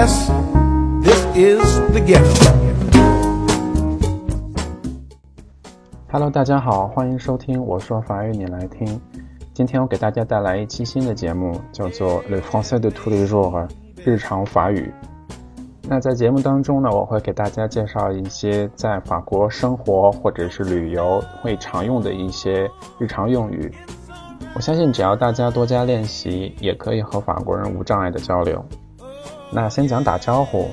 Yes, this is the game. Hello，大家好，欢迎收听我说法语你来听。今天我给大家带来一期新的节目，叫做《Le Français de tous les jours》日常法语。那在节目当中呢，我会给大家介绍一些在法国生活或者是旅游会常用的一些日常用语。我相信只要大家多加练习，也可以和法国人无障碍的交流。那先讲打招呼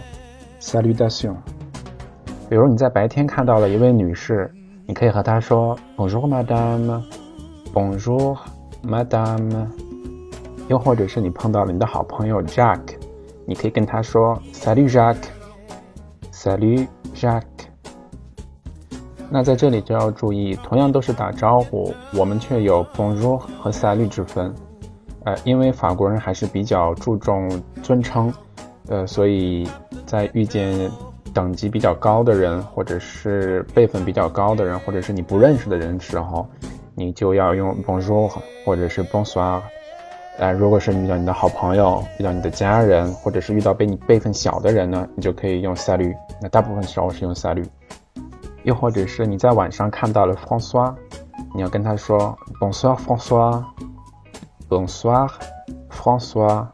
，salutation。比如你在白天看到了一位女士，你可以和她说 Bonjour Madame，Bonjour Madame。又或者是你碰到了你的好朋友 Jack，你可以跟他说 Salut Jack，Salut Jack。那在这里就要注意，同样都是打招呼，我们却有 Bonjour 和 Salut 之分。呃，因为法国人还是比较注重尊称。呃，所以在遇见等级比较高的人，或者是辈分比较高的人，或者是你不认识的人的时候，你就要用 Bonjour 或者是 Bonsoir。呃，如果是遇到你的好朋友，遇到你的家人，或者是遇到比你辈分小的人呢，你就可以用 Salut。那大部分时候是用 Salut。又或者是你在晚上看到了 François，你要跟他说 Bonsoir François，Bonsoir François。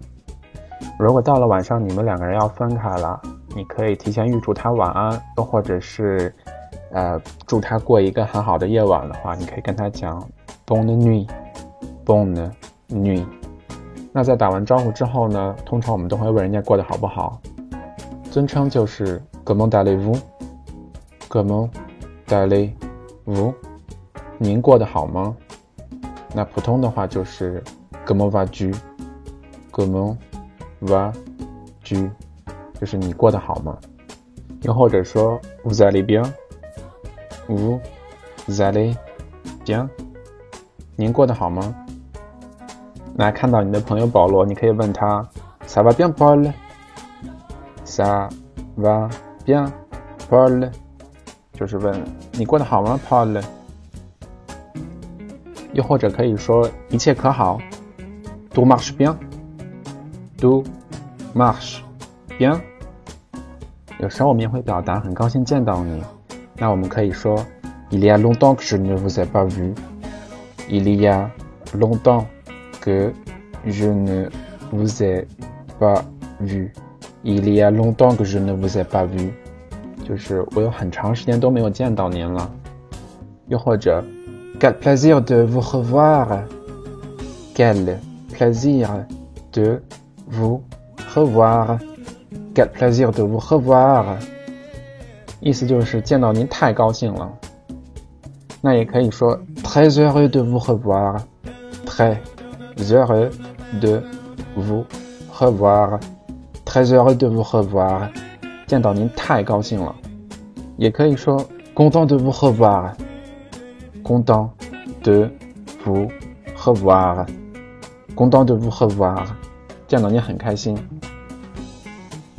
如果到了晚上，你们两个人要分开了，你可以提前预祝他晚安，又或者是，呃，祝他过一个很好的夜晚的话，你可以跟他讲 bonne nuit，bonne nuit。那在打完招呼之后呢，通常我们都会问人家过得好不好。尊称就是 comment allez-vous，comment allez-vous，您过得好吗？那普通的话就是 comment vas-tu，comment Va, tu，就是你过得好吗？又或者说，Vous allez bien？Vous allez bien？您过得好吗？那看到你的朋友保罗，你可以问他，Ça va bien, Paul？Ça va bien, Paul？就是问你过得好吗，Paul？又或者可以说一切可好？Tout marche bien bien？Do marche bien。有时候我们也会表达很高兴见到你，那我们可以说 Il y a longtemps que je ne vous ai pas vu. Il y a longtemps que je ne vous ai pas vu. Il y a longtemps que je ne vous ai pas vu. 就是我有很长时间都没有见到您了。又或者 Quel plaisir de vous revoir. Quel plaisir de vous revoir. Quel plaisir de vous revoir. 意思就是见到您太高兴了。那也可以说 très heureux de vous revoir. Très heureux de vous revoir. Très heureux de vous revoir. 见到您太高兴了。也可以说 content de vous revoir. Content de vous revoir. Content de vous revoir. 见到你很开心，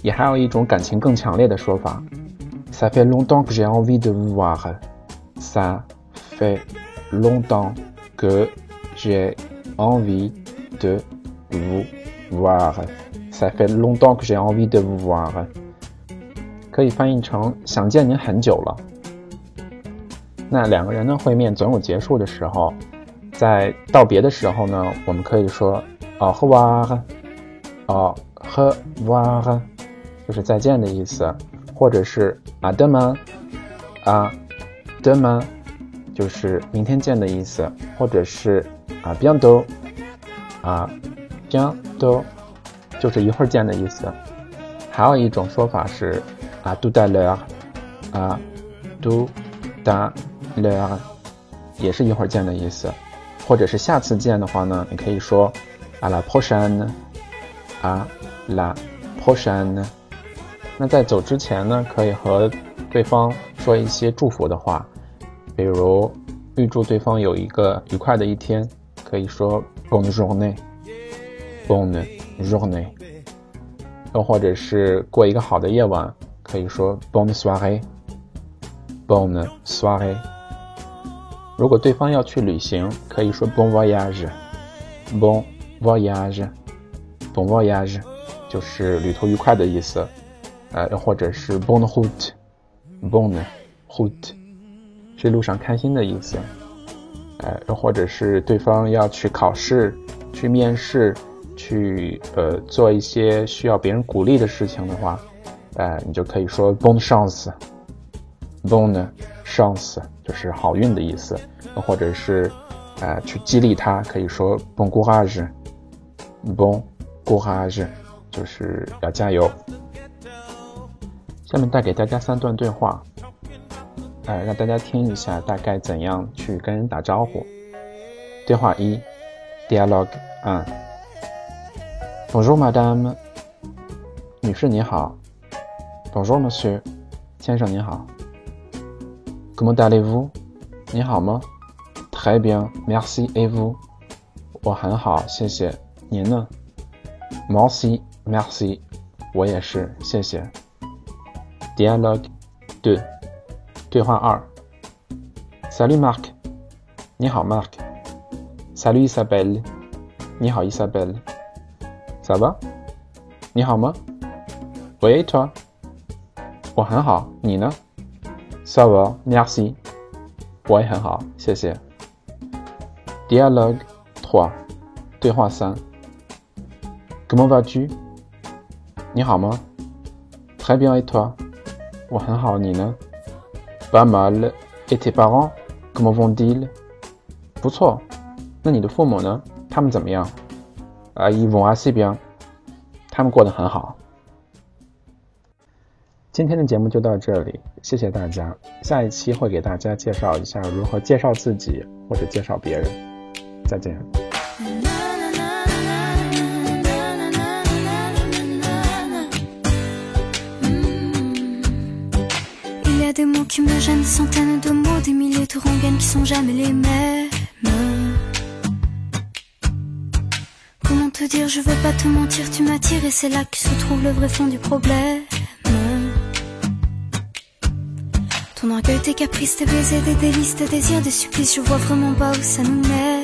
也还有一种感情更强烈的说法，Ça fait longtemps que j'ai envie de vous voir. Ça fait longtemps que j'ai envie de vous voir. Ça fait longtemps que j'ai envie de vous voir. 可以翻译成想见您很久了。那两个人的会面总有结束的时候，在道别的时候呢，我们可以说 Au revoir。哦，h v a 就是再见的意思，或者是啊的吗？啊的吗？就是明天见的意思，或者是啊 b i 啊 b i 就是一会儿见的意思。还有一种说法是啊 do da l 啊 do da l 也是一会儿见的意思，或者是下次见的话呢，你可以说 à la 山呢。啊，la，pochane。那在走之前呢，可以和对方说一些祝福的话，比如预祝对方有一个愉快的一天，可以说 bonne journée，bonne journée。又或者是过一个好的夜晚，可以说 bonsoiré，bonsoiré；。如果对方要去旅行，可以说 bon voyage，bon voyage。Bon voyage，就是旅途愉快的意思，呃，又或者是 bonne route，bonne route，是路上开心的意思，呃，又或者是对方要去考试、去面试、去呃做一些需要别人鼓励的事情的话，呃，你就可以说 bon chance，bon chance 就是好运的意思，又或者是。呃，去激励他，可以说 “bon courage”，“bon courage” 就是要加油。下面带给大家三段对话，呃，让大家听一下大概怎样去跟人打招呼。对话一，Dialogue 1 Bonjour Madame，女士你好。Bonjour Monsieur，先生你好。Comment allez-vous？你好吗？Très bien, merci et vous？我很好，谢谢。您呢 ？Moi aussi, merci。我也是，谢谢。Dialogue 2，对话二。Salut Marc，你好 Marc。Salut Isabelle，你好 Isabelle。Ça va？你好吗？Oui toi？我很好，你呢？Ça va, merci。我也很好，谢谢。Dialogue 3，对话三。 Comment vas-tu？你好吗？Très bien et toi？我很好，你呢？Pas mal et tes parents？Comment vont-ils？不错，那你的父母呢？他们怎么样？Ah ils vont assez bien。他们过得很好。今天的节目就到这里，谢谢大家。下一期会给大家介绍一下如何介绍自己或者介绍别人。Il gênent, des centaines de mots, des milliers de rengaines qui sont jamais les mêmes. Comment te dire, je veux pas te mentir, tu m'attires et c'est là que se trouve le vrai fond du problème. Ton orgueil, tes caprices, tes baisers, des délices, tes désirs, des supplices, je vois vraiment pas où ça nous met.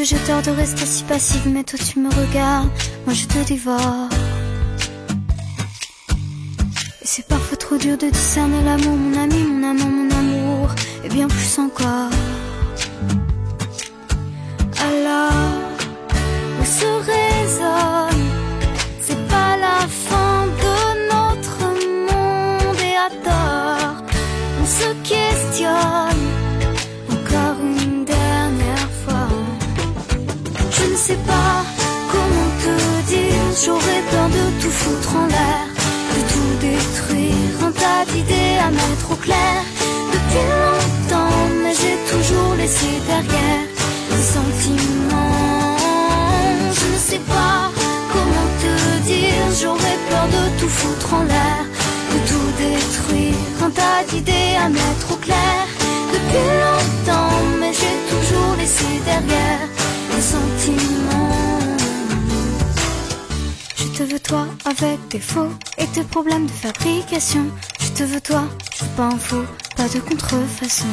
Que j'ai tort de rester si passive, mais toi tu me regardes, moi je te dévore. Et c'est parfois trop dur de discerner l'amour, mon ami, mon amant, mon amour, et bien plus encore. J'aurais tas d'idées à mettre au clair. Depuis longtemps, mais j'ai toujours laissé derrière les sentiments. Je ne sais pas comment te dire, j'aurais peur de tout foutre en l'air, de tout détruire, un tas d'idées à mettre au clair. Depuis longtemps, mais j'ai toujours laissé derrière les sentiments te veux toi avec tes faux et tes problèmes de fabrication. Je te veux toi, je veux pas un faux, pas de contrefaçon.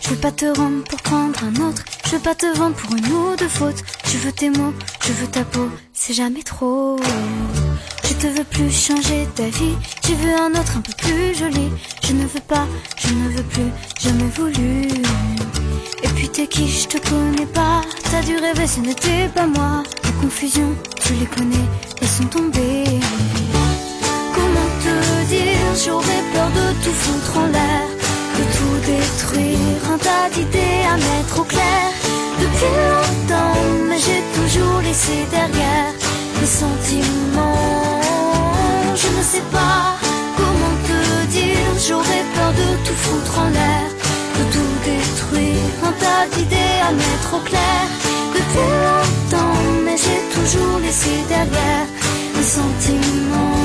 Je veux pas te rendre pour prendre un autre, je veux pas te vendre pour une ou deux fautes. Je veux tes mots, je veux ta peau, c'est jamais trop. Je te veux plus changer ta vie, tu veux un autre un peu plus joli. Je ne veux pas, je ne veux plus, jamais voulu. Et puis t'es qui, je te connais pas, t'as dû rêver, ce n'était pas moi. Les confusions, tu les connais, sont tombés. Comment te dire, j'aurais peur de tout foutre en l'air, de tout détruire, un tas d'idées à mettre au clair. Depuis longtemps, mais j'ai toujours laissé derrière les sentiments. Je ne sais pas comment te dire, j'aurais peur de tout foutre en l'air, de tout détruire, un tas d'idées à mettre au clair. Depuis longtemps, mais j'ai toujours laissé derrière mes sentiments.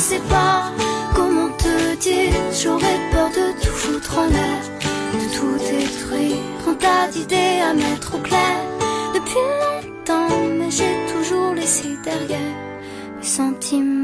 Sais pas comment te dire, j'aurais peur de tout foutre en l'air, de tout détruire. Un tas d'idées à mettre au clair. Depuis longtemps, mais j'ai toujours laissé derrière mes sentiments.